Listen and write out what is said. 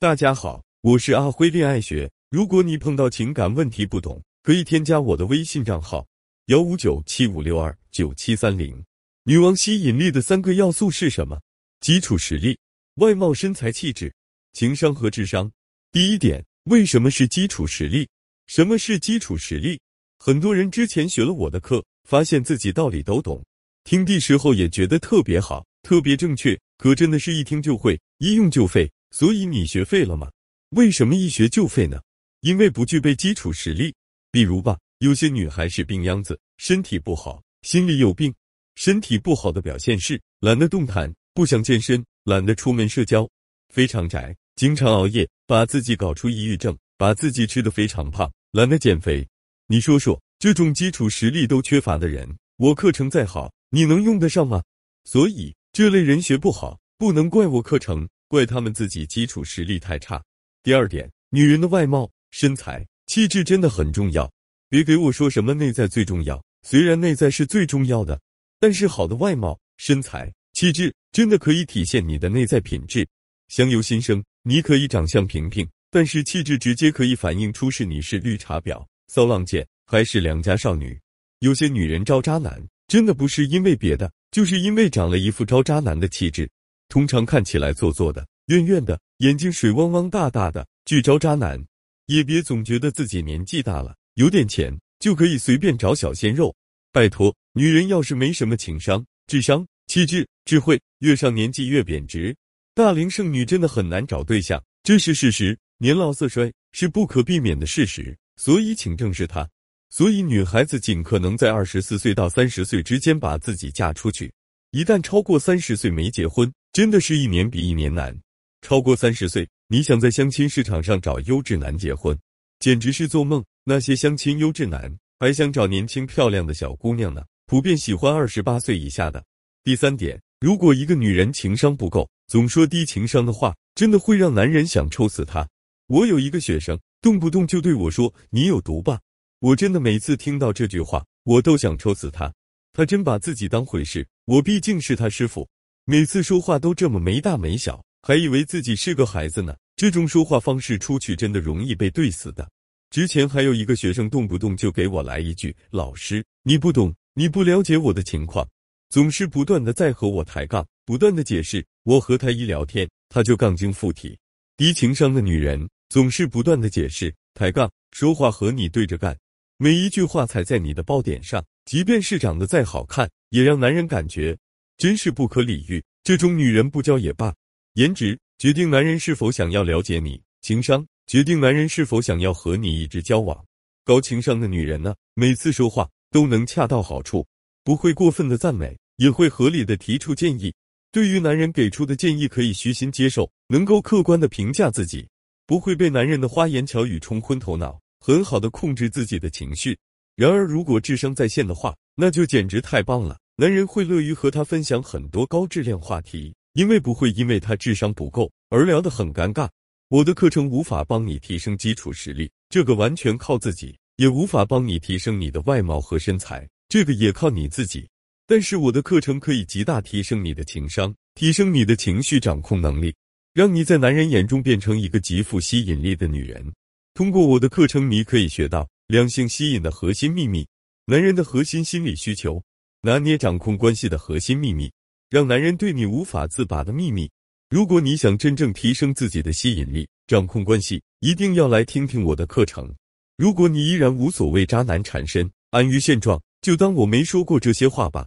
大家好，我是阿辉恋爱学。如果你碰到情感问题不懂，可以添加我的微信账号幺五九七五六二九七三零。女王吸引力的三个要素是什么？基础实力、外貌、身材、气质、情商和智商。第一点，为什么是基础实力？什么是基础实力？很多人之前学了我的课，发现自己道理都懂，听的时候也觉得特别好，特别正确，可真的是一听就会，一用就废。所以你学废了吗？为什么一学就废呢？因为不具备基础实力。比如吧，有些女孩是病秧子，身体不好，心里有病。身体不好的表现是懒得动弹，不想健身，懒得出门社交，非常宅，经常熬夜，把自己搞出抑郁症，把自己吃得非常胖，懒得减肥。你说说，这种基础实力都缺乏的人，我课程再好，你能用得上吗？所以这类人学不好，不能怪我课程。怪他们自己基础实力太差。第二点，女人的外貌、身材、气质真的很重要。别给我说什么内在最重要，虽然内在是最重要的，但是好的外貌、身材、气质真的可以体现你的内在品质。相由心生，你可以长相平平，但是气质直接可以反映出是你是绿茶婊、骚浪贱还是良家少女。有些女人招渣男，真的不是因为别的，就是因为长了一副招渣男的气质。通常看起来做作的、怨怨的，眼睛水汪汪大大的，巨招渣男。也别总觉得自己年纪大了，有点钱就可以随便找小鲜肉。拜托，女人要是没什么情商、智商、气质、智慧，越上年纪越贬值。大龄剩女真的很难找对象，这是事实。年老色衰是不可避免的事实，所以请正视它。所以，女孩子尽可能在二十四岁到三十岁之间把自己嫁出去。一旦超过三十岁没结婚，真的是一年比一年难。超过三十岁，你想在相亲市场上找优质男结婚，简直是做梦。那些相亲优质男还想找年轻漂亮的小姑娘呢，普遍喜欢二十八岁以下的。第三点，如果一个女人情商不够，总说低情商的话，真的会让男人想抽死她。我有一个学生，动不动就对我说：“你有毒吧？”我真的每次听到这句话，我都想抽死他。他真把自己当回事。我毕竟是他师傅。每次说话都这么没大没小，还以为自己是个孩子呢。这种说话方式出去真的容易被怼死的。之前还有一个学生动不动就给我来一句：“老师，你不懂，你不了解我的情况。”总是不断的在和我抬杠，不断的解释。我和他一聊天，他就杠精附体。低情商的女人总是不断的解释、抬杠，说话和你对着干，每一句话踩在你的爆点上，即便是长得再好看，也让男人感觉。真是不可理喻，这种女人不交也罢。颜值决定男人是否想要了解你，情商决定男人是否想要和你一直交往。高情商的女人呢，每次说话都能恰到好处，不会过分的赞美，也会合理的提出建议。对于男人给出的建议，可以虚心接受，能够客观的评价自己，不会被男人的花言巧语冲昏头脑，很好的控制自己的情绪。然而，如果智商在线的话，那就简直太棒了。男人会乐于和他分享很多高质量话题，因为不会因为他智商不够而聊得很尴尬。我的课程无法帮你提升基础实力，这个完全靠自己；也无法帮你提升你的外貌和身材，这个也靠你自己。但是我的课程可以极大提升你的情商，提升你的情绪掌控能力，让你在男人眼中变成一个极富吸引力的女人。通过我的课程，你可以学到两性吸引的核心秘密，男人的核心心理需求。拿捏掌控关系的核心秘密，让男人对你无法自拔的秘密。如果你想真正提升自己的吸引力，掌控关系，一定要来听听我的课程。如果你依然无所谓渣男缠身，安于现状，就当我没说过这些话吧。